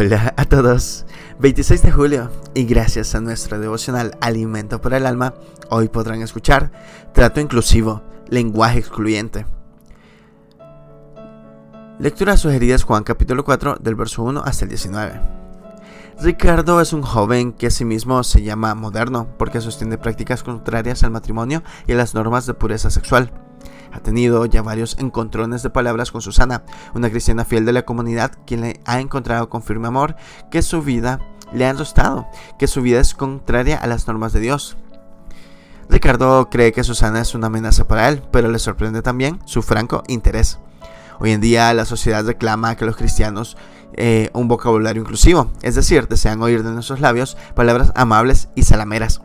Hola a todos, 26 de julio y gracias a nuestro devocional Alimento para el Alma, hoy podrán escuchar Trato Inclusivo, Lenguaje Excluyente. Lecturas sugeridas Juan capítulo 4 del verso 1 hasta el 19. Ricardo es un joven que a sí mismo se llama moderno porque sostiene prácticas contrarias al matrimonio y a las normas de pureza sexual. Ha tenido ya varios encontrones de palabras con Susana, una cristiana fiel de la comunidad, quien le ha encontrado con firme amor que su vida le ha enrostado, que su vida es contraria a las normas de Dios. Ricardo cree que Susana es una amenaza para él, pero le sorprende también su franco interés. Hoy en día la sociedad reclama que los cristianos eh, un vocabulario inclusivo, es decir, desean oír de nuestros labios palabras amables y salameras.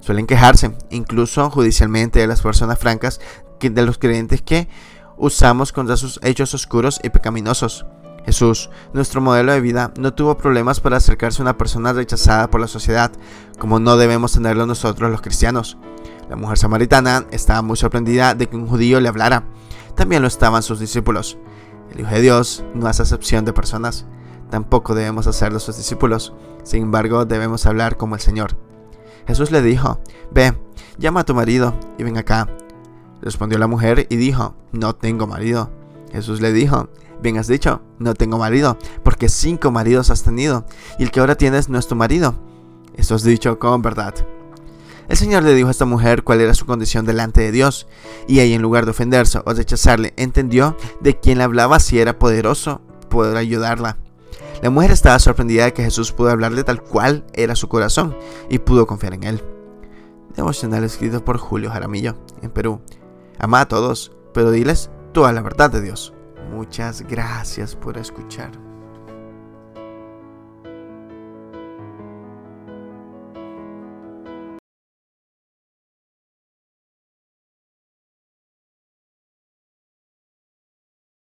Suelen quejarse, incluso judicialmente, de las personas francas de los creyentes que usamos contra sus hechos oscuros y pecaminosos. Jesús, nuestro modelo de vida, no tuvo problemas para acercarse a una persona rechazada por la sociedad, como no debemos tenerlo nosotros los cristianos. La mujer samaritana estaba muy sorprendida de que un judío le hablara. También lo estaban sus discípulos. El Hijo de Dios no hace acepción de personas. Tampoco debemos hacer de sus discípulos. Sin embargo, debemos hablar como el Señor. Jesús le dijo, Ve, llama a tu marido y ven acá. Respondió la mujer y dijo, no tengo marido. Jesús le dijo, bien has dicho, no tengo marido, porque cinco maridos has tenido, y el que ahora tienes no es tu marido. Esto has dicho con verdad. El Señor le dijo a esta mujer cuál era su condición delante de Dios, y ella en lugar de ofenderse o rechazarle, entendió de quién le hablaba si era poderoso poder ayudarla. La mujer estaba sorprendida de que Jesús pudo hablarle tal cual era su corazón y pudo confiar en él. Devocional escrito por Julio Jaramillo, en Perú. Ama a todos, pero diles toda la verdad de Dios. Muchas gracias por escuchar.